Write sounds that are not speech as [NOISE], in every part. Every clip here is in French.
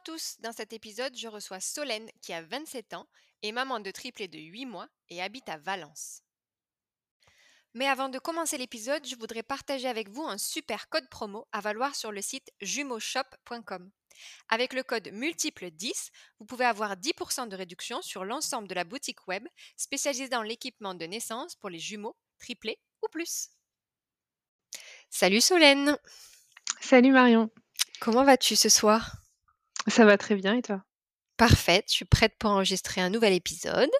à tous, dans cet épisode, je reçois Solène qui a 27 ans, est maman de triplé de 8 mois et habite à Valence. Mais avant de commencer l'épisode, je voudrais partager avec vous un super code promo à valoir sur le site jumeauxshop.com. Avec le code multiple 10, vous pouvez avoir 10% de réduction sur l'ensemble de la boutique web spécialisée dans l'équipement de naissance pour les jumeaux, triplés ou plus. Salut Solène Salut Marion Comment vas-tu ce soir? Ça va très bien et toi? Parfait, je suis prête pour enregistrer un nouvel épisode.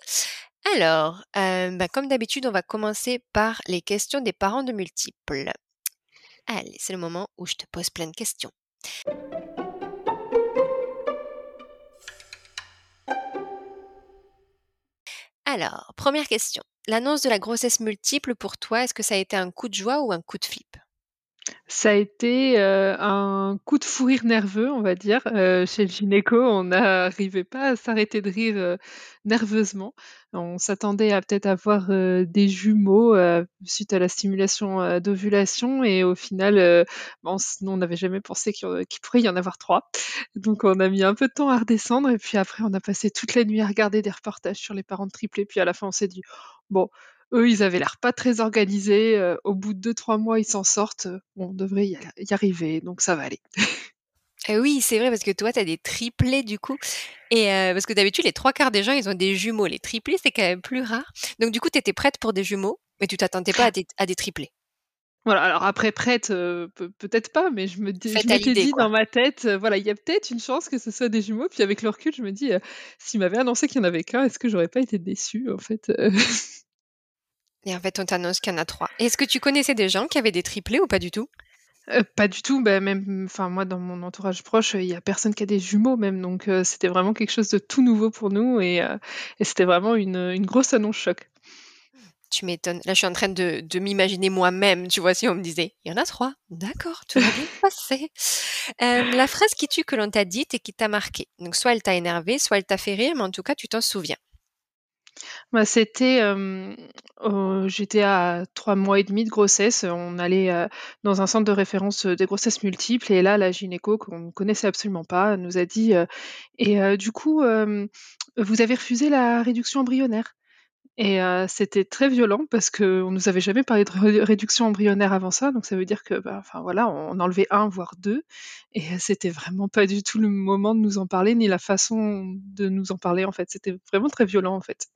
Alors, euh, bah, comme d'habitude, on va commencer par les questions des parents de multiples. Allez, c'est le moment où je te pose plein de questions. Alors, première question. L'annonce de la grossesse multiple pour toi, est-ce que ça a été un coup de joie ou un coup de flip? Ça a été euh, un coup de fou rire nerveux, on va dire. Euh, chez le gynéco, on n'arrivait pas à s'arrêter de rire euh, nerveusement. On s'attendait à peut-être avoir des jumeaux suite à la stimulation d'ovulation et au final, on n'avait jamais pensé qu'il pourrait y en avoir trois. Donc on a mis un peu de temps à redescendre et puis après, on a passé toute la nuit à regarder des reportages sur les parents de triplés. Puis à la fin, on s'est dit, bon, eux, ils avaient l'air pas très organisés. euh, au bout de deux, trois mois, ils s'en sortent. euh, on devrait y, arriver, donc ça va aller. [LAUGHS] Eh oui, c'est vrai, parce que toi, tu as des triplés du coup. Et euh, parce que d'habitude, les trois quarts des gens, ils ont des jumeaux. Les triplés, c'est quand même plus rare. Donc du coup, tu étais prête pour des jumeaux, mais tu t'attendais pas à des, à des triplés. Voilà, alors après prête, euh, pe- peut-être pas, mais je me je m'étais dit quoi. dans ma tête, voilà, il y a peut-être une chance que ce soit des jumeaux. Puis avec le recul, je me dis, euh, s'il m'avait annoncé qu'il y en avait qu'un, est-ce que j'aurais pas été déçue en fait [LAUGHS] Et en fait, on t'annonce qu'il y en a trois. Est-ce que tu connaissais des gens qui avaient des triplés ou pas du tout? Euh, Pas du tout, bah, même, enfin moi dans mon entourage proche, il y a personne qui a des jumeaux même, donc euh, c'était vraiment quelque chose de tout nouveau pour nous et, euh, et c'était vraiment une, une grosse annonce choc. Tu m'étonnes. Là, je suis en train de, de m'imaginer moi-même, tu vois, si on me disait, il y en a trois. D'accord, tout va bien. [LAUGHS] Euh, la phrase qui tue que l'on t'a dite et qui t'a marqué. Donc, soit elle t'a énervé, soit elle t'a fait rire, mais en tout cas, tu t'en souviens. Bah, c'était, j'étais à trois mois et demi de grossesse. On allait dans un centre de référence des grossesses multiples et là, la gynéco qu'on ne connaissait absolument pas nous a dit et du coup, vous avez refusé la réduction embryonnaire? Et euh, c'était très violent parce qu'on nous avait jamais parlé de ré- réduction embryonnaire avant ça, donc ça veut dire que, bah, enfin voilà, on enlevait un voire deux, et euh, c'était vraiment pas du tout le moment de nous en parler ni la façon de nous en parler en fait. C'était vraiment très violent en fait.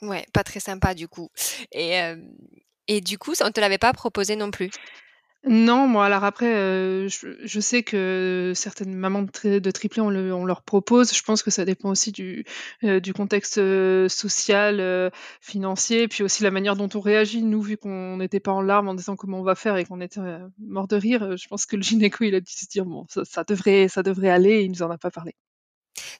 Ouais, pas très sympa du coup. Et, euh, et du coup, on te l'avait pas proposé non plus? Non, moi, alors après, heu, je sais que certaines mamans de tri de triplés, on le on leur propose. Je pense que ça dépend aussi du, heu, du contexte, heu, social, heu, financier, puis aussi la manière dont on réagit. Nous, vu qu'on n'était pas en larmes en disant: «Comment on va faire?» et qu'on était, heu, morts de rire, je pense que le gynéco, il a dû se dire: «Bon, ça ça devrait ça devrait aller» il nous en a pas parlé.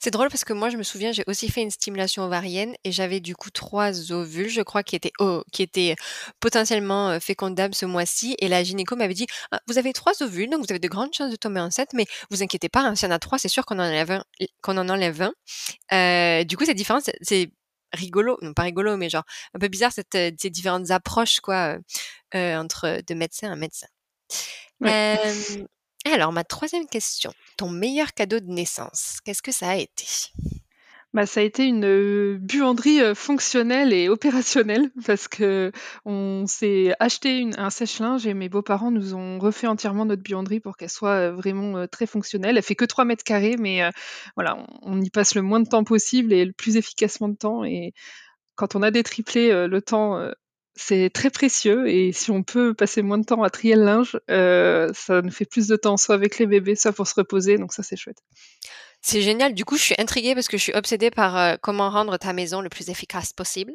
C'est drôle parce que moi, je me souviens, j'ai aussi fait une stimulation ovarienne et j'avais du coup trois ovules, je crois, qui étaient, oh, qui étaient potentiellement euh, fécondables ce mois-ci. Et la gynéco m'avait dit, Ah, vous avez trois ovules, donc vous avez de grandes chances de tomber enceinte, mais vous inquiétez pas, hein, s'il y en a trois, c'est sûr qu'on en enlève un, qu'on en enlève un. Euh, du coup, cette différence, c'est- rigolo, non pas rigolo, mais genre un peu bizarre cette, euh, ces différentes approches quoi euh, euh, entre de médecin à médecin. Ouais. Euh, alors, ma troisième question. Ton meilleur cadeau de naissance, qu'est-ce que ça a été? Bah, ça a été une, buanderie, fonctionnelle et opérationnelle [LAUGHS] parce qu'on s'est acheté un sèche-linge et mes beaux-parents nous ont refait entièrement notre buanderie pour qu'elle soit, vraiment, très fonctionnelle. Elle fait que 3 mètres carrés mais voilà, on on y passe le moins de temps possible et le plus efficacement de temps et quand on a des triplés, heu, le temps, c'est très précieux et si on peut passer moins de temps à trier le linge, heu, ça nous fait plus de temps soit avec les bébés, soit pour se reposer donc ça, c'est chouette. C'est génial. Du coup, je suis intriguée parce que je suis obsédée par euh, comment rendre ta maison le plus efficace possible.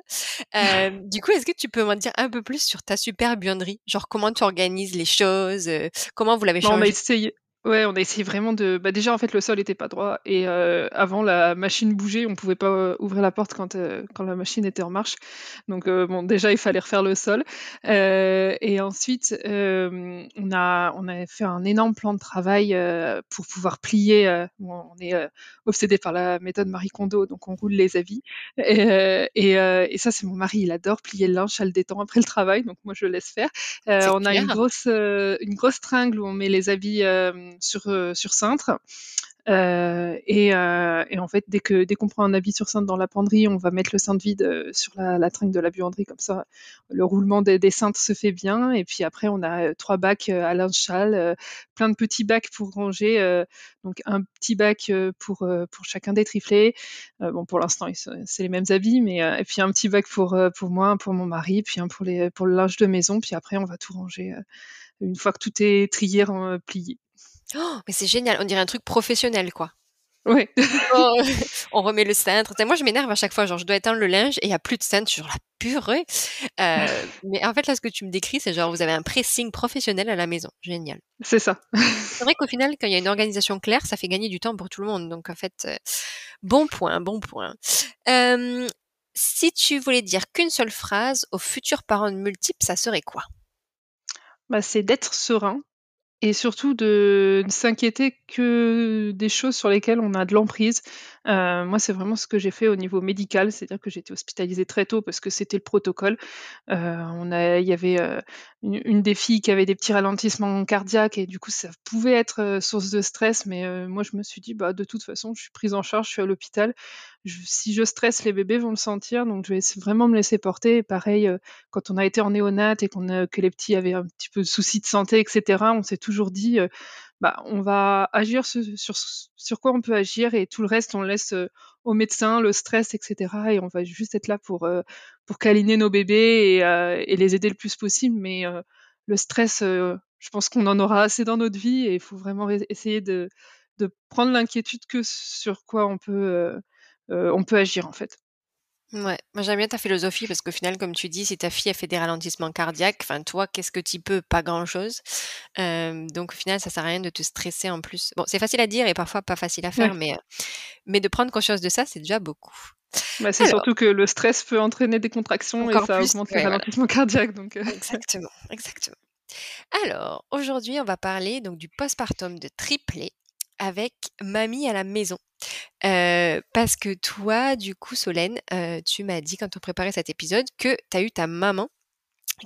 Euh, [LAUGHS] du coup, est-ce que tu peux m'en dire un peu plus sur ta super buanderie? Genre, comment tu organises les choses? euh, comment vous l'avez Bah, on a changé? essayé Ouais, on a essayé vraiment de bah, déjà, en fait, le sol était pas droit et heu, avant la machine bougeait, on pouvait pas, ouvrir la porte quand, heu, quand la machine était en marche. Donc heu, bon, déjà, il fallait refaire le sol, heu et ensuite, hem, on a on avait fait un énorme plan de travail, pour pouvoir plier, bon, on est, heu, obsédés par la méthode Marie Kondo, donc on roule les habits et et et ça, c'est mon mari, il adore plier le linge, ça le détend après le travail, donc moi, je le laisse faire. On a une grosse, une grosse tringle où on met les habits, sur, heu, sur cintre, heu et heu et en fait, dès que dès qu'on prend un habit sur cintre dans la penderie, on va mettre le cintre vide, sur la la de la buanderie comme ça, le roulement des des cintres se fait bien et puis après on a, 3 bacs, à linge heu, plein de petits bacs pour ranger, donc un petit bac, pour, pour chacun des triplés. Heu, bon pour l'instant c'est les mêmes habits mais et puis un petit bac pour, pour moi, pour mon mari, puis un pour les pour le linge de maison, puis après on va tout ranger, une fois que tout est trié, plié. Oh, mais c'est génial, on dirait un truc professionnel, quoi. Ouais. Oh, [LAUGHS] on remet le cintre. Moi, je m'énerve à chaque fois, genre, je dois étendre le linge et il y a plus de cintre, genre: «La purée!» heu, mais en fait, là, ce que tu me décris, c'est genre, vous avez un pressing professionnel à la maison. Génial. C'est ça. [LAUGHS] C'est vrai qu'au final, quand il y a une organisation claire, ça fait gagner du temps pour tout le monde, donc en fait, heu, bon point, bon point. Si tu voulais dire qu'une seule phrase aux futurs parents multiples, ça serait quoi? Bah, c'est d'être serein et surtout de ne s'inquiéter que des choses sur lesquelles on a de l'emprise. Heu, moi, c'est vraiment ce que j'ai fait au niveau médical, c'est-à-dire que j'ai été hospitalisée très tôt parce que c'était le protocole. Heu, on il y avait, heu, une des filles qui avait des petits ralentissements cardiaques et du coup, ça pouvait être, heu, source de stress, mais heu, moi, je me suis dit: «Bah, de toute façon, je suis prise en charge, je suis à l'hôpital. Si je stresse, les bébés vont le sentir, donc je vais vraiment me laisser porter» et pareil, heu, quand on a été en néonat et qu'on que les petits avaient un petit peu de soucis de santé et cetera, on s'est toujours dit, «Bah, on va agir sur ce sur quoi on peut agir et tout le reste, on laisse, heu, aux médecins, le stress et cetera et on va juste être là pour, heu, pour câliner nos bébés et heu et les aider le plus possible». Mais heu, le stress, heu, je pense qu'on en aura assez dans notre vie et il faut vraiment essayer de de prendre l'inquiétude que sur quoi on peut, on peut agir, en fait. Mouais, moi j'aime bien ta philosophie parce qu'au final, comme tu dis, si ta fille a fait des ralentissements cardiaques, enfin toi, qu'est-ce que tu peux? Pas grand-chose. Donc au final, ça sert à rien de te stresser en plus. Bon, c'est facile à dire et parfois pas facile à faire, Ouais. mais mais de prendre conscience de ça, c'est déjà beaucoup. Bah, c'est surtout que le stress peut entraîner des contractions et ça plus, augmente les ouais, voilà. ralentissements cardiaques donc heu [LAUGHS] Exactement, exactement. Alors, aujourd'hui, on va parler donc du postpartum de triplés avec mamie à la maison. Heu, parce que toi, du coup, Solène, heu, tu m'as dit quand on préparait cet épisode que tu as eu ta maman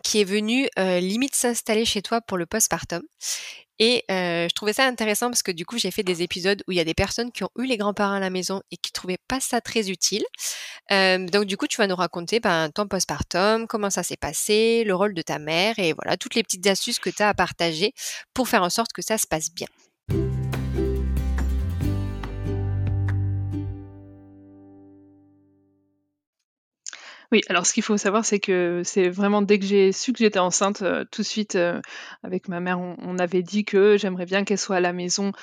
qui est venue, heu, limite s'installer chez toi pour le postpartum et je trouvais ça intéressant parce que du coup, j'ai fait des épisodes où il y a des personnes qui ont eu les grands-parents à la maison et qui trouvaient pas ça très utile. Donc du coup, tu vas nous raconter, ben, ton postpartum, comment ça s'est passé, le rôle de ta mère et voilà, toutes les petites astuces que tu as à partager pour faire en sorte que ça se passe bien. Oui, alors ce qu'il faut savoir, c'est que c'est vraiment dès que j'ai su que j'étais enceinte, heu, tout de suite, heu, avec ma mère, on avait dit que j'aimerais bien qu'elle soit à la maison,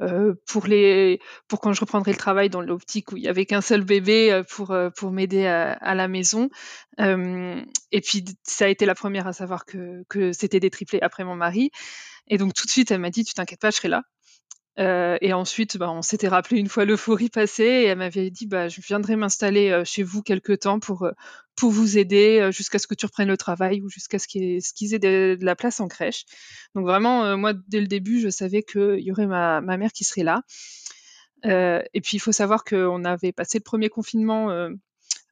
heu, pour les pour quand je reprendrai le travail dans l'optique où il y avait qu'un seul bébé, pour, pour m'aider à la maison. Et puis ça a été la 1re à savoir que que c'était des triplés après mon mari et donc tout de suite, elle m'a dit: «Tu t'inquiètes pas, je serai là». Heu et ensuite, bah, on s'était rappelé une fois l'euphorie passée et elle m'avait dit: «Bah, je viendrai m'installer, heu, chez vous quelque temps pour, heu, pour vous aider, jusqu'à ce que tu reprennes le travail ou jusqu'à ce qu'ils aient de la place en crèche». Donc vraiment, moi, dès le début, je savais qu'il y aurait ma ma mère qui serait là. Et puis il faut savoir qu'on avait passé le 1er confinement,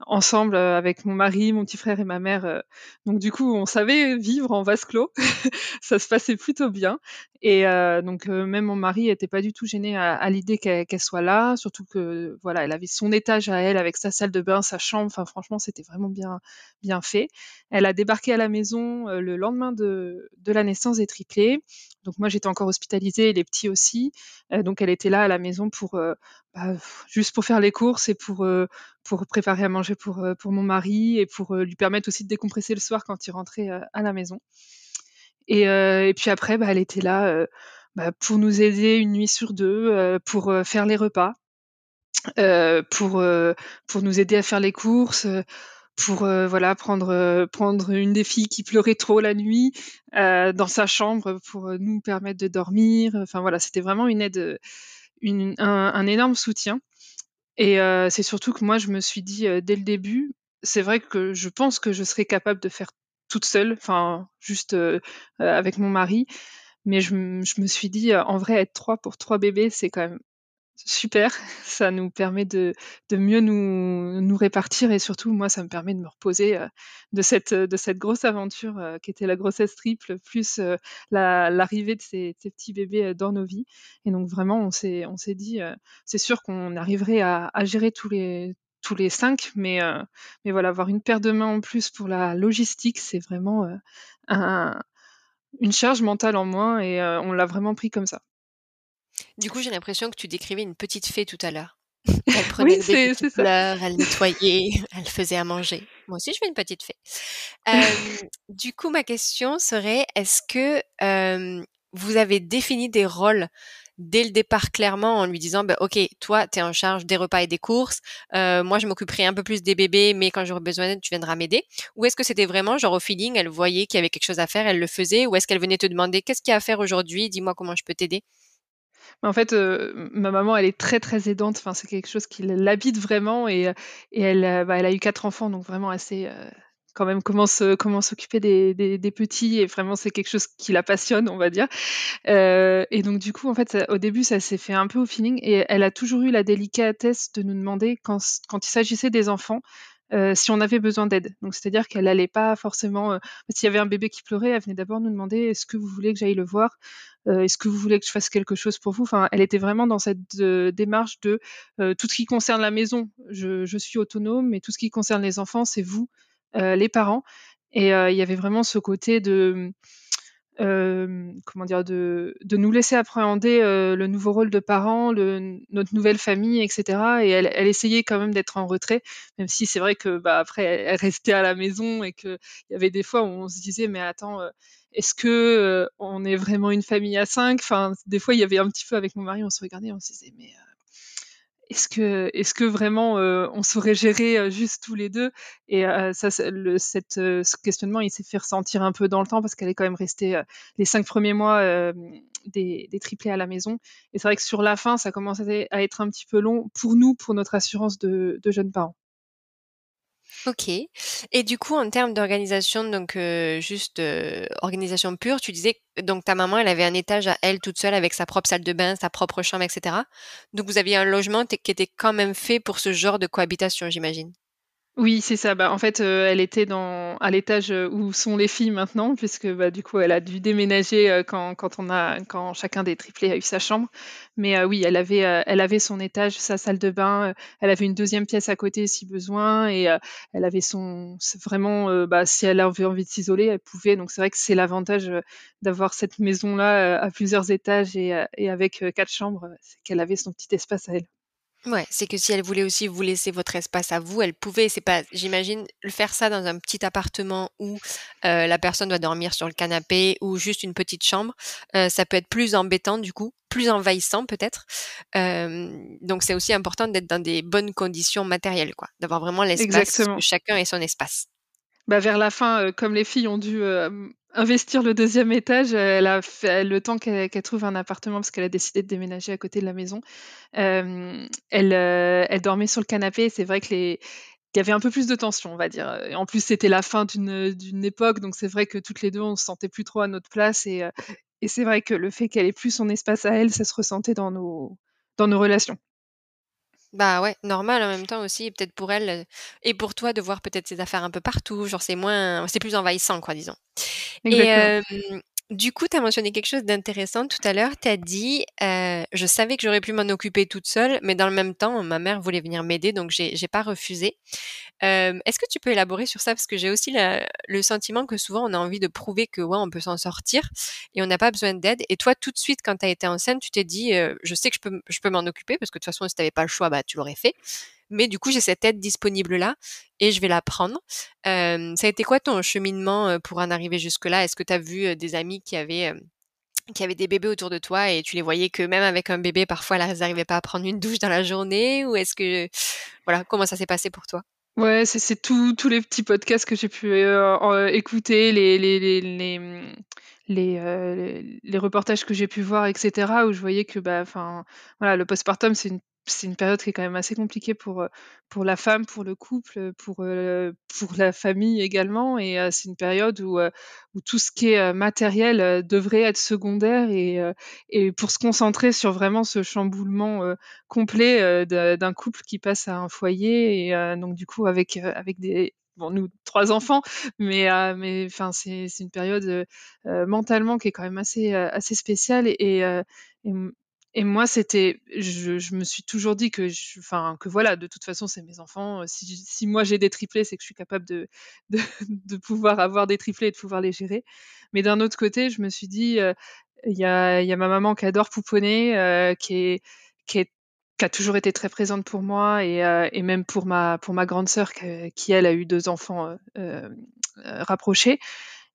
ensemble, heu, avec mon mari, mon petit frère et ma mère, heu, donc du coup, on savait vivre en vase clos. [LAUGHS] Ça se passait plutôt bien. Et heu, donc heu, même mon mari était pas du tout gêné à à l'idée qu'elle soit là, surtout que, voilà, elle avait son étage à elle avec sa salle de bain, sa chambre, enfin franchement, c'était vraiment bien bien fait. Elle a débarqué à la maison, le lendemain de de la naissance des triplés, donc moi, j'étais encore hospitalisée et les petits aussi, heu, donc elle était là à la maison pour, heu, bah, juste pour faire les courses et pour, heu, pour préparer à manger pour, pour mon mari et pour, lui permettre aussi de décompresser le soir quand il rentrait, à la maison. Et et puis après, bah, elle était là, bah, pour nous aider 1 nuit sur 2, heu, pour, faire les repas, pour, pour nous aider à faire les courses, pour voilà prendre prendre une des filles qui pleurait trop la nuit dans sa chambre pour nous permettre de dormir. Enfin voilà, c'était vraiment une aide, une, un, énorme soutien. Et c'est surtout que moi je me suis dit dès le début, c'est vrai que je pense que je serais capable de faire toute seule, enfin juste avec mon mari. Mais je, je, me suis dit, en vrai, être trois pour trois bébés, c'est quand même super. [LAUGHS] Ça nous permet de, mieux nous, répartir et surtout, moi, ça me permet de me reposer euh, de, cette, grosse aventure euh, qui était la grossesse triple, plus euh, l'arrivée de ces, petits bébés dans nos vies. Et donc, vraiment, on s'est dit, c'est sûr qu'on arriverait à, à, gérer tous les cinq, mais, mais voilà, avoir une paire de mains en plus pour la logistique, c'est vraiment un, une charge mentale en moins et on l'a vraiment pris comme ça. Du coup, j'ai l'impression que tu décrivais une petite fée tout à l'heure. [LAUGHS] Elle prenait oui, le bébé elle nettoyait, [LAUGHS] elle faisait à manger. Moi aussi, je fais une petite fée. [LAUGHS] du coup, ma question serait, est-ce que vous avez défini des rôles dès le départ clairement en lui disant bah, ok toi tu es en charge des repas et des courses moi je m'occuperai un peu plus des bébés mais quand j'aurai besoin d'aide tu viendras m'aider? Ou est-ce que c'était vraiment genre au feeling elle voyait qu'il y avait quelque chose à faire elle le faisait? Ou est-ce qu'elle venait te demander qu'est-ce qu'il y a à faire aujourd'hui? Dis-moi comment je peux t'aider en fait, ma maman, elle est très, très aidante. Enfin, c'est quelque chose qui l'habite vraiment et et elle, bah, elle a eu quatre enfants, donc vraiment assez, quand même comment comment s'occuper des des petits et vraiment c'est quelque chose qui la passionne, on va dire. et donc du coup, en fait, au début, ça s'est fait un peu au feeling et elle a toujours eu la délicatesse de nous demander quand quand il s'agissait des enfants, si on avait besoin d'aide. Donc c'est-à-dire qu'elle n'allait pas forcément, s'il y avait un bébé qui pleurait, elle venait d'abord nous demander: «Est-ce que vous voulez que j'aille le voir? Est-ce que vous voulez que je fasse quelque chose pour vous?» enfin, elle était vraiment dans cette, démarche de, tout ce qui concerne la maison, je suis autonome, mais tout ce qui concerne les enfants, c'est vous, les parents et il y avait vraiment ce côté de, comment dire? De de nous laisser appréhender, le nouveau rôle de parents, notre nouvelle famille et cetera et elle elle essayait quand même d'être en retrait, même si c'est vrai que, bah, après elle restait à la maison et qu'il y avait des fois où on se disait: «Mais attends, est-ce que, on est vraiment une famille à cinq?» enfin, des fois, il y avait un petit peu avec mon mari, on se regardait, on se disait: «Mais, est-ce que, est-ce que vraiment on saurait gérer juste tous les deux? Et ça, le, cette, ce questionnement, il s'est fait ressentir un peu dans le temps parce qu'elle est quand même restée les cinq premiers mois des, des, triplés à la maison. Et c'est vrai que sur la fin, ça commençait à être un petit peu long pour nous, pour notre assurance de jeunes parents. OK et du coup, en termes d'organisation, donc juste, organisation pure, tu disais donc ta maman, elle avait un étage à elle toute seule avec sa propre salle de bain, sa propre chambre etc. Donc vous aviez un logement qui était quand même fait pour ce genre de cohabitation, j'imagine? Oui, c'est ça. Bah, en fait, euh, elle était dans à l'étage, euh, où sont les filles maintenant puisque, bah, du coup, elle a dû déménager, euh, quand quand on a quand chacun des triplés a eu sa chambre. Mais, oui, elle avait, elle avait son étage, sa salle de bain, elle avait une deuxième pièce à côté si besoin et elle avait son vraiment, bah, si elle avait envie de s'isoler, elle pouvait. Donc c'est vrai que c'est l'avantage, d'avoir cette maison-là, à plusieurs étages et et avec, quatre chambres, c'est qu'elle avait son petit espace à elle. Ouais, c'est que si elle voulait aussi vous laisser votre espace à vous, elle pouvait. C'est pas, j'imagine, le faire ça dans un petit appartement où euh, la personne doit dormir sur le canapé ou juste une petite chambre, euh, ça peut être plus embêtant du coup, plus envahissant peut-être. Euh, donc c'est aussi important d'être dans des bonnes conditions matérielles, quoi, d'avoir vraiment l'espace, que chacun ait son espace. Bah, vers la fin, comme les filles ont dû investir le deuxième étage, fait le temps qu'elle trouve un appartement parce qu'elle a décidé de déménager à côté de la maison. elle, dormait sur le canapé c'est vrai que les il y avait un peu plus de tension, on va dire. En plus, c'était la fin d'une époque, donc c'est vrai que toutes les deux, on se sentait plus trop à notre place et c'est vrai que le fait qu'elle ait plus son espace à elle, ça se ressentait dans nos relations. Bah, ouais, normal en même temps aussi, peut-être pour elle, et pour toi de voir peut-être ses affaires un peu partout, genre c'est moins c'est plus envahissant quoi, disons. Et du coup, tu as mentionné quelque chose d'intéressant tout à l'heure. Tu as dit, je savais que j'aurais pu m'en occuper toute seule, mais dans le même temps, ma mère voulait venir m'aider, donc j'ai j'ai pas refusé. est-ce que tu peux élaborer sur ça? Parce que j'ai aussi le sentiment que souvent on a envie de prouver que, ouais, on peut s'en sortir et on n'a pas besoin d'aide et toi, tout de suite, quand tu as été enceinte, tu t'es dit: «Je sais que je peux je peux m'en occuper» parce que de toute façon, si tu pas le choix, bah, tu l'aurais fait mais du coup j'ai cette aide disponible là et je vais la prendre. ça a été quoi ton cheminement pour en arriver jusque là Est-ce que tu as vu des amis qui avaient qui avaient des bébés autour de toi et tu les voyais que même avec un bébé parfois elles n'arrivaient pas à prendre une douche dans la journée ou est-ce que voilà comment ça s'est passé pour toi? Ouais, c'est tous les petits podcasts que j'ai pu, écouter, les les les les, mmh, les, les reportages que j'ai pu voir et cetera, où je voyais que, bah, voilà, le postpartum, c'est une c'est une période qui est quand même assez compliquée pour, pour la femme, pour le couple, pour, pour la famille également et c'est une période où, où tout ce qui est, matériel, devrait être secondaire et et pour se concentrer sur vraiment ce chamboulement, complet, d'un couple qui passe à un foyer et donc du coup avec, avec des bon nous 3 enfants, mais mais c'est une période, heu, mentalement qui est quand même assez, assez spéciale et et moi c'était je je me suis toujours dit que enfin que voilà, de toute façon c'est mes enfants, heu, si si moi j'ai des triplés, c'est que je suis capable de [LAUGHS] de de pouvoir avoir des triplés et de pouvoir les gérer. Mais d'un autre côté, je me suis dit, heu, il y a y a ma maman qui adore pouponner, heu, qui est qui est qui a toujours été très présente pour moi et heu et même pour ma pour ma grande sœur que qui elle a eu 2 enfants, heu, rapprochés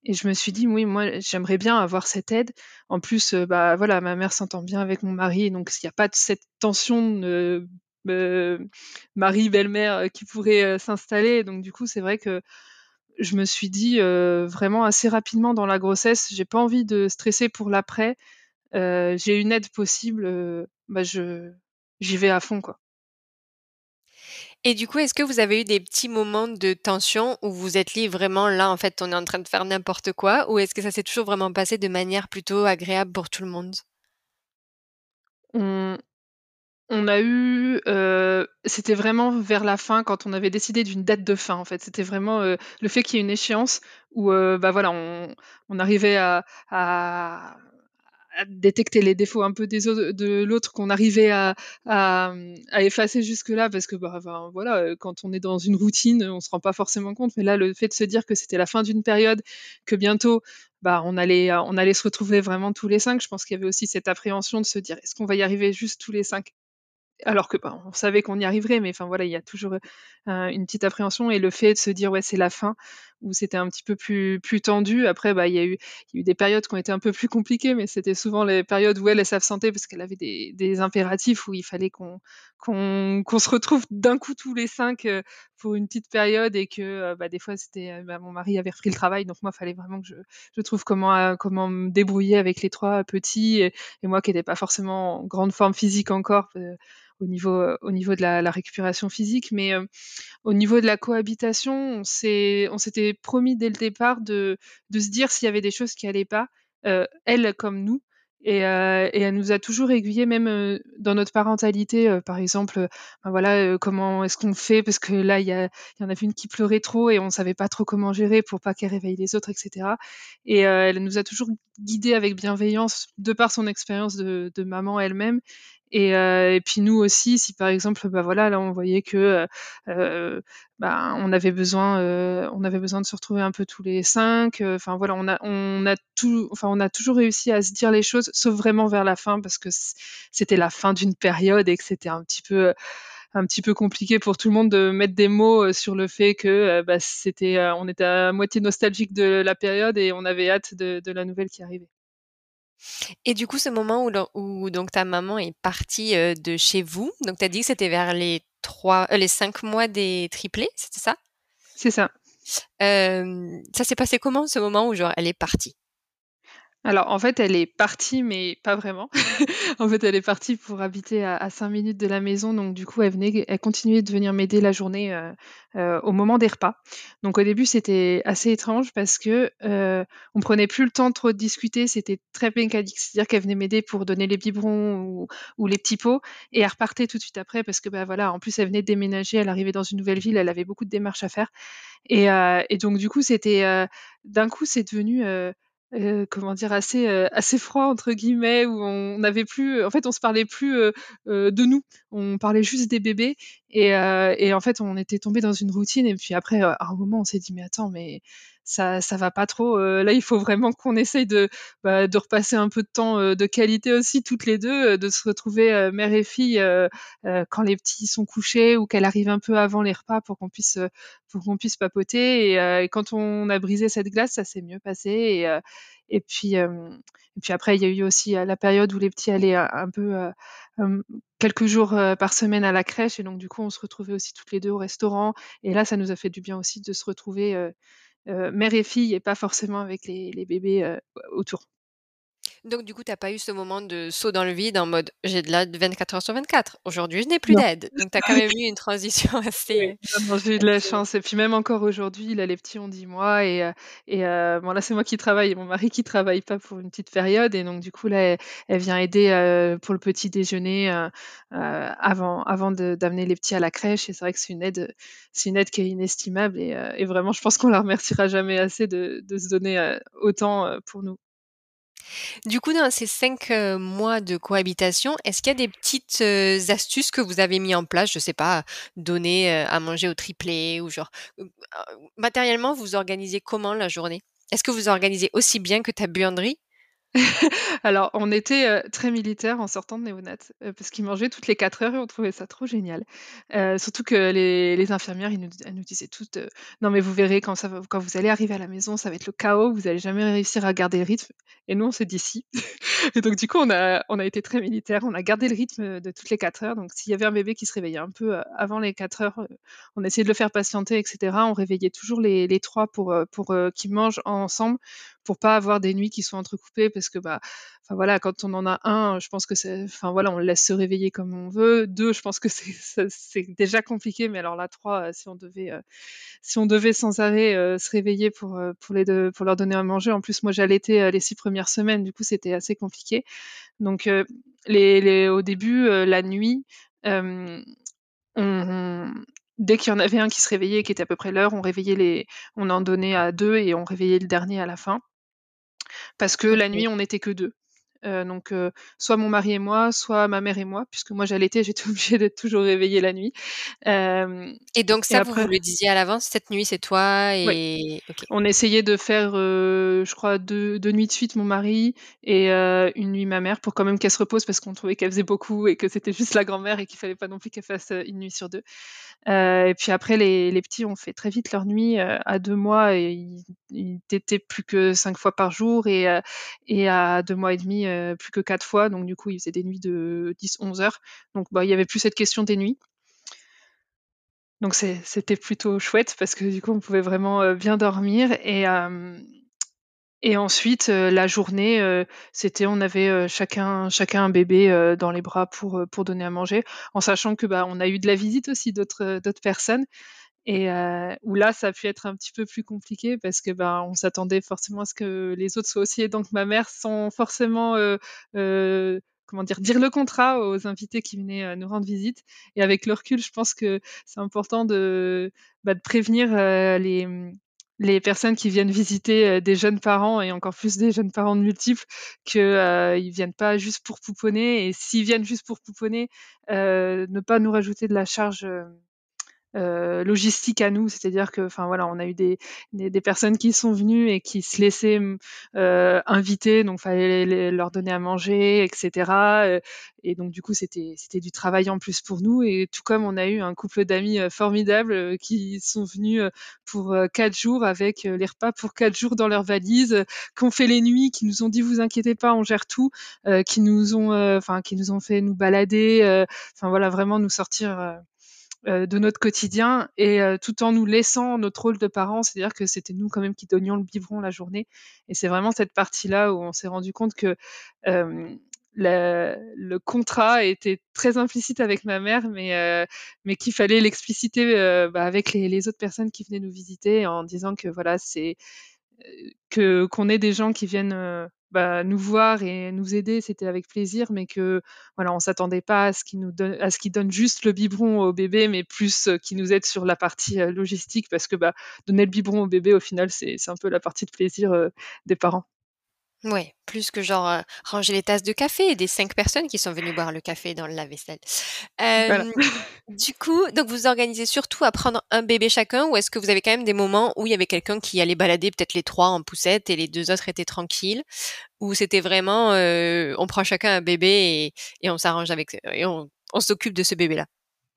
et je me suis dit: «Oui, moi j'aimerais bien avoir cette aide». En plus, heu, bah, voilà, ma mère s'entend bien avec mon mari, donc il y a pas cette tension de, heu, mari, belle-mère, heu, qui pourrait, heu, s'installer. Donc du coup, c'est vrai que je me suis dit, heu, vraiment assez rapidement dans la grossesse: «J'ai pas envie de stresser pour l'après, j'ai une aide possible, bah, j'y vais à fond, quoi». Et du coup, est-ce que vous avez eu des petits moments de tension où vous êtes dit vraiment là, en fait, on est en train de faire n'importe quoi? Ou est-ce que ça s'est toujours vraiment passé de manière plutôt agréable pour tout le monde? On a eu, heu, c'était vraiment vers la fin quand on avait décidé d'une date de fin, en fait. C'était vraiment, heu, le fait qu'il y ait une échéance où, heu, bah, voilà, on arrivait à détecter les défauts un peu des au de l'autre qu'on arrivait à à, à effacer jusque-là parce que, bah, enfin, voilà, quand on est dans une routine, on se rend pas forcément compte. Mais là, le fait de se dire que c'était la fin d'une période, que bientôt, bah, on allait, on allait se retrouver vraiment tous les 5. Je pense qu'il y avait aussi cette appréhension de se dire: «Est-ce qu'on va y arriver juste tous les 5?» Alors que, ben, on savait qu'on y arriverait, mais enfin voilà, il y a toujours, un une petite appréhension et le fait de se dire: «Ouais, c'est la fin», où c'était un petit peu plus tendu. Après, bah, il y a eu des périodes qui ont été un peu plus compliquées, mais c'était souvent les périodes où elle, elle s'absentait parce qu'elle avait des impératifs où il fallait qu'on se retrouve d'un coup tous les 5 heu, pour une petite période et que, heu, bah, des fois c'était, heu, bah, mon mari avait repris le travail, donc moi, il fallait vraiment que je je trouve comment, comment me débrouiller avec les 3 petits et moi qui étais pas forcément en grande forme physique encore, au niveau, heu, au niveau de la récupération physique. Mais, heu, au niveau de la cohabitation, on s'était promis dès le départ de de se dire s'il y avait des choses qui allaient pas, heu, elle comme nous et elle nous a toujours aiguillés même, dans notre parentalité, par exemple, ben, voilà, comment est-ce qu'on fait? Parce que là, il y y en avait une qui pleurait trop et on savait pas trop comment gérer pour pas qu'elle réveille les autres et cetera et elle nous a toujours guidés avec bienveillance de par son expérience de maman elle-même et heu et puis nous aussi, si par exemple, bah, voilà, là, on voyait que, heu heu, ben, on avait besoin, heu, on avait besoin de se retrouver un peu tous les 5, heu, enfin voilà, on a on a tout enfin, on a toujours réussi à se dire les choses, sauf vraiment vers la fin parce que c'était la fin d'une période et que c'était un petit peu, un petit peu compliqué pour tout le monde de mettre des mots, heu, sur le fait que, bah, c'était, on était à moitié nostalgique de la période et on avait hâte de de la nouvelle qui arrivait. Et du coup, ce moment où donc ta maman est partie, heu, de chez vous, donc tu as dit que c'était vers les 3 heu, les 5 mois des triplés, c'était ça? C'est ça. Hem, ça s'est passé comment ce moment où genre elle est partie? Alors en fait, elle est partie, mais pas vraiment. [LAUGHS] En fait, elle est partie pour habiter à à 5 minutes de la maison, donc du coup, elle venait elle continuait de venir m'aider la journée, heu heu, au moment des repas. Donc au début, c'était assez étrange parce que, heu, on prenait plus le temps de trop discuter, c'était très mécanique. C'est-à-dire qu'elle venait m'aider pour donner les biberons ou ou les petits pots et elle repartait tout de suite après parce que, bah, voilà, en plus, elle venait déménager, elle arrivait dans une nouvelle ville, elle avait beaucoup de démarches à faire et heu et donc du coup, c'était, heu, d'un coup, c'est devenu, heu, comment dire? Assez, heu, «assez froid» entre guillemets, où on n'avait plus, en fait, on se parlait plus, heu, de nous. On parlait juste des bébés et et en fait, on était tombés dans une routine et puis après, à un moment, on s'est dit: «Mais attends, mais ça ça va pas trop, là, il faut vraiment qu'on essaye de, bah, de repasser un peu de temps, de qualité aussi toutes les 2, heu, de se retrouver, mère et fille, quand les petits sont couchés ou qu'elle arrive un peu avant les repas pour qu'on puisse, pour qu'on puisse papoter et et quand on a brisé cette glace, ça s'est mieux passé et et puis, hem et puis après il y a eu aussi, la période où les petits allaient un peu, quelques jours, par semaine à la crèche et donc du coup, on se retrouvait aussi toutes les 2 au restaurant et là, ça nous a fait du bien aussi de se retrouver, mère et fille et pas forcément avec les bébés, autour. Donc du coup, tu as pas eu ce moment de saut dans le vide en mode: «J'ai de l'aide 24 heures sur 24. Aujourd'hui, je n'ai plus d'aide». Donc tu as quand [LAUGHS] même eu une transition [LAUGHS] assez j'ai eu de la chance. Et puis même encore aujourd'hui, là, les petits ont 10 mois et heu et heu, bon là, c'est moi qui travaille. Et mon mari qui travaille pas pour une petite période. Et donc du coup, là, elle elle vient aider, heu, pour le petit déjeuner, heu, avant avant de d'amener les petits à la crèche. Et c'est vrai que c'est une aide, c'est une aide qui est inestimable. Et et vraiment je pense qu'on la remerciera jamais assez de de se donner, autant, pour nous. Du coup, dans ces 5 heu, mois de cohabitation, est-ce qu'il y a des petites, heu, astuces que vous avez mis en place? Je sais pas, donner, heu, à manger au triplé ou genre, matériellement, vous organisez comment la journée? Est-ce que vous organisez aussi bien que ta buanderie? [LAUGHS] Alors, on était, heu, très militaires en sortant de néonat, heu, parce qu'ils mangeaient toutes les 4 heures et on trouvait ça trop génial. Heu, surtout que les infirmières, ils nous elles nous disaient toutes, «Non mais vous verrez quand vous allez arriver à la maison, ça va être le chaos, vous allez jamais réussir à garder le rythme» et nous, on s'est dit: «Si» [LAUGHS] et donc du coup, on a été très militaires, on a gardé le rythme, de toutes les 4 heures. Donc s'il y avait un bébé qui se réveillait un peu, avant les 4 heures, heu, on essayait de le faire patienter et cetera. On réveillait toujours les 3 pour, qu'ils mangent ensemble, pour pas avoir des nuits qui soient entrecoupées que, bah, enfin voilà, quand on en a 1, je pense que enfin voilà, on le laisse se réveiller comme on veut. 2, je pense que [LAUGHS] c'est déjà compliqué, mais alors là 3, heu, si on devait, heu, si on devait sans arrêt, heu, se réveiller pour, heu, pour les de pour leur donner à manger. En plus, moi j'allaitais, les 6 premières semaines, du coup, c'était assez compliqué. Donc les au début, la nuit, dès qu'il y en avait un qui se réveillait qui était à peu près l'heure, on réveillait les on en donnait à 2 et on réveillait le dernier à la fin parce que la nuit, on n'était que 2. Heu, donc heu, soit mon mari et moi, soit ma mère et moi, puisque moi j'allaitais, [LAUGHS] j'étais obligée d'être toujours réveillée la nuit. Hem Et donc et ça, vous le disiez à l'avance, cette nuit, c'est toi et. On essayait de faire, heu, je crois 2- 2 nuits de suite mon mari et heu, 1 nuit ma mère pour quand même qu'elle se repose parce qu'on trouvait qu'elle faisait beaucoup et que c'était juste la grand-mère et qu'il fallait pas non plus qu'elle fasse, 1 nuit sur 2. Heu et puis après les petits ont fait très vite leur nuit, heu, à 2 mois et ils tétaient plus que 5 fois par jour et et à 2 mois et demi, plus que 4 fois. Donc du coup, ils faisaient des nuits de 10-11 heures. Donc bah, il y avait plus cette question des nuits. Donc c'était plutôt chouette parce que du coup, on pouvait vraiment, bien dormir et et ensuite, heu, la journée, heu, c'était on avait, heu, chacun chacun un bébé, heu, dans les bras pour, heu, pour donner à manger. En sachant que, bah, on a eu de la visite aussi d'autres, heu, d'autres personnes et où là, ça a pu être un petit peu plus compliqué parce que, ben, on s'attendait forcément à ce que les autres soient aussi aidants que ma mère sans forcément, comment dire? Dire le contraire aux invités qui venaient, nous rendre visite et avec le recul, je pense que c'est important de, bah, de prévenir, heu, les, les personnes qui viennent visiter, heu, des jeunes parents et encore plus des jeunes parents de multiples que, heu, ils viennent pas juste pour pouponner et s'ils viennent juste pour pouponner, heu, ne pas nous rajouter de la charge, heu, logistique à nous. C'est-à-dire que, enfin voilà, on a eu des des personnes qui sont venues et qui se laissaient, mmh, heu, inviter, donc fallait les leur donner à manger et cetera, heu et donc du coup, c'était c'était du travail en plus pour nous. Et tout comme on a eu un couple d'amis, heu, formidables, heu, qui sont venus, pour, 4 jours avec, les repas pour 4 jours dans heu, qui ont fait les nuits, qui nous ont dit: «Vous inquiétez pas, on gère tout», heu, qui nous ont, enfin qui nous ont fait nous balader, enfin voilà, vraiment nous sortir, de notre quotidien et heu, tout en nous laissant notre rôle de parents. C'est-à-dire que c'était nous quand même qui donnions le biberon la journée et c'est vraiment cette partie-là où on s'est rendu compte que, hem, le le contrat était très implicite avec ma mère, mais heu, mais qu'il fallait l'expliciter, heu, bah, avec les autres personnes qui venaient nous visiter en disant que voilà, c'est, que qu'on ait des gens qui viennent, bah, nous voir et nous aider, c'était avec plaisir, mais que voilà, on s'attendait pas à ce qu'ils nous donnent à ce qu'ils donnent juste le biberon au bébé, mais plus, heu, qu'ils nous aident sur la partie, heu, logistique parce que, bah, donner le biberon au bébé, au final, c'est un peu la partie de plaisir, heu, des parents. Ouais, plus que genre, ranger les tasses de café des 5 personnes qui sont venues boire le café dans le lave-vaisselle. Voilà. Du coup, donc vous organisez surtout à prendre un bébé chacun ou est-ce que vous avez quand même des moments où il y avait quelqu'un qui allait balader peut-être les 3 en poussette et les 2 autres étaient tranquilles? Ou c'était vraiment, on prend chacun un bébé et et on s'arrange avec et on on s'occupe de ce bébé-là?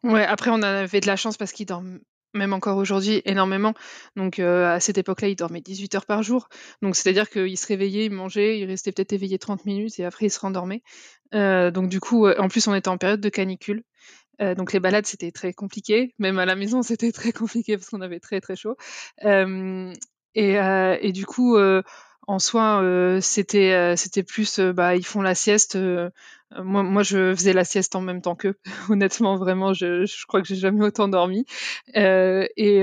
Ouais, après on avait de la chance parce qu'ils dorment même encore aujourd'hui, énormément. Donc, heu, à cette époque-là, il dormait 18 heures par jour. Donc c'est-à-dire qu'il se réveillait, il mangeait, il restait peut-être éveillé 30 minutes et après il se rendormait. Heu, donc du coup, heu, en plus on était en période de canicule, heu, donc les balades c'était très compliqué. Même à la maison, [LAUGHS] c'était très compliqué parce qu'on avait très, très chaud. Hem et heu et du coup, en soi, heu, c'était, heu, c'était plus, heu, bah, ils font la sieste, moi moi je faisais la sieste en même temps qu'eux. [LAUGHS] Honnêtement, vraiment, je je crois que j'ai jamais autant dormi. Et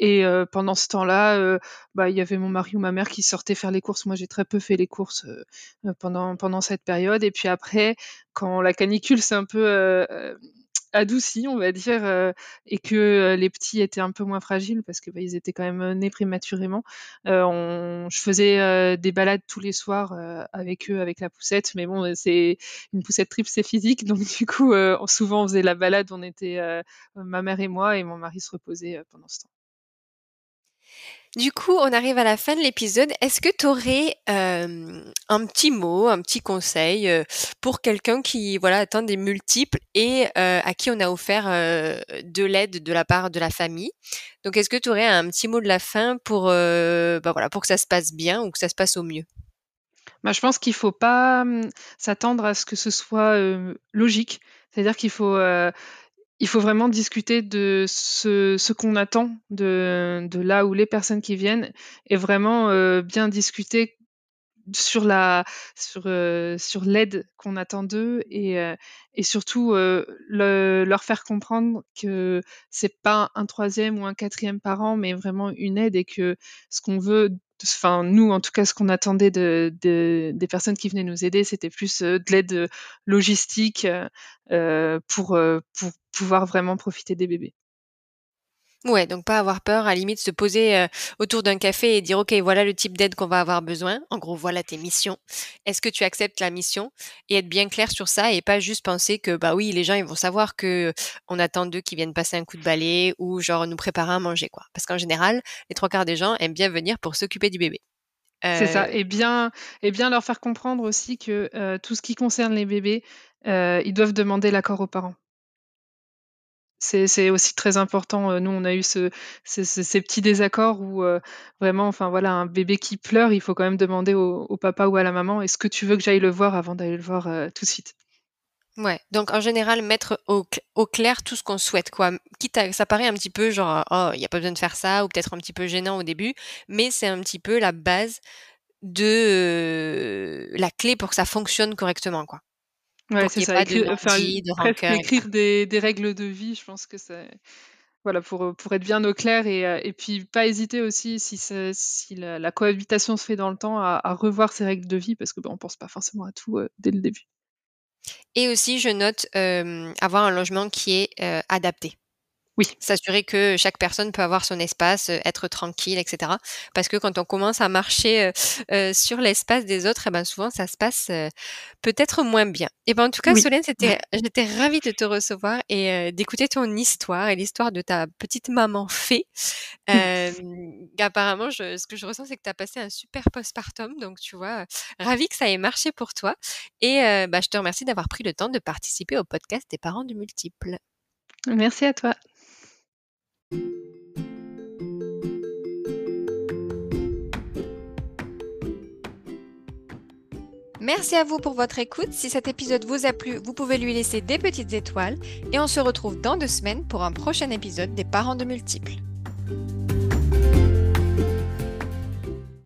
et pendant ce temps-là, bah, il y avait mon mari ou ma mère qui sortaient faire les courses. Moi, j'ai très peu fait les courses, pendant pendant cette période et puis après, quand la canicule s'est un peu, adoucie, on va dire, heu et que, heu, les petits étaient un peu moins fragiles parce que, bah, ils étaient quand même, heu, nés prématurément, heu, on je faisais, des balades tous les soirs, avec eux, avec la poussette. Mais bon, c'est une poussette triple, c'est physique, donc du coup, souvent on faisait la balade, on était, ma mère et moi et mon mari se reposait, pendant ce temps. Du coup, on arrive à la fin de l'épisode. Est-ce que tu aurais, hem, un petit mot, un petit conseil, heu, pour quelqu'un qui, voilà, atteint des multiples et heu, à qui on a offert, de l'aide de la part de la famille? Donc est-ce que tu aurais un petit mot de la fin pour, bah, voilà, pour que ça se passe bien ou que ça se passe au mieux? Bah, je pense qu'il faut pas, mmh, s'attendre à ce que ce soit, logique. C'est-à-dire qu'il faut, il faut vraiment discuter de ce ce qu'on attend de de là où les personnes qui viennent et vraiment, heu, bien discuter sur la sur, heu, sur l'aide qu'on attend d'eux et heu et surtout, heu, le leur faire comprendre que c'est pas un troisième ou un quatrième parent, mais vraiment une aide et que ce qu'on veut enfin nous, en tout cas, ce qu'on attendait de de des personnes qui venaient nous aider, c'était plus, heu, de l'aide, logistique, heu, pour, pour pouvoir vraiment profiter des bébés. Ouais, donc pas avoir peur, à la limite se poser, heu, autour d'un café et dire: «OK, voilà le type d'aide qu'on va avoir besoin. En gros, voilà tes missions. Est-ce que tu acceptes la mission?» et être bien clair sur ça et pas juste penser que, bah, oui, les gens, ils vont savoir qu'on attend d'eux qu'ils viennent passer un coup de balai ou genre nous préparer à manger, quoi. Parce qu'en général, les 3/4 des gens aiment bien venir pour s'occuper du bébé. C'est ça Heu et bien et bien leur faire comprendre aussi que, tout ce qui concerne les bébés, ils doivent demander l'accord aux parents. C'est aussi très important, heu, nous on a eu ce ce ce ces petits désaccords où, heu, vraiment enfin voilà, un bébé qui pleure, il faut quand même demander au papa ou à la maman: «Est-ce que tu veux que j'aille le voir?» avant d'aller le voir, heu, tout de suite? Ouais, donc en général, mettre au cl au clair tout ce qu'on souhaite, quoi. Quitte à ça paraît un petit peu genre, «Oh, il y a pas besoin de faire ça» ou peut-être un petit peu gênant au début, mais c'est un petit peu la base de, la clé pour que ça fonctionne correctement, quoi. Ouais, c'est ça, de écrire enfin de presque rancœur écrire des des règles de vie, je pense que c'est voilà, pour, heu, pour être bien au clair et heu et puis pas hésiter aussi si si la la cohabitation se fait dans le temps à à revoir ses règles de vie parce que, bah, on pense pas forcément à tout, dès le début. Et aussi je note, avoir un logement qui est, adapté. Oui. S'assurer que chaque personne peut avoir son espace, heu, être tranquille et cetera. Parce que quand on commence à marcher, heu heu, sur l'espace des autres et ben, souvent ça se passe, peut-être moins bien. Et ben, en tout cas Oui. Solène, c'était j'étais ravie de te recevoir et d'écouter ton histoire et l'histoire de ta petite maman fée. Hem, apparemment je ce que je ressens, c'est que tu as passé un super postpartum donc tu vois, ravie que ça ait marché pour toi et bah, je te remercie d'avoir pris le temps de participer au podcast des parents du multiple. Merci à toi. Merci à vous pour votre écoute. Si cet épisode vous a plu, vous pouvez lui laisser des petites étoiles et on se retrouve dans 2 semaines pour un prochain épisode des parents de multiples.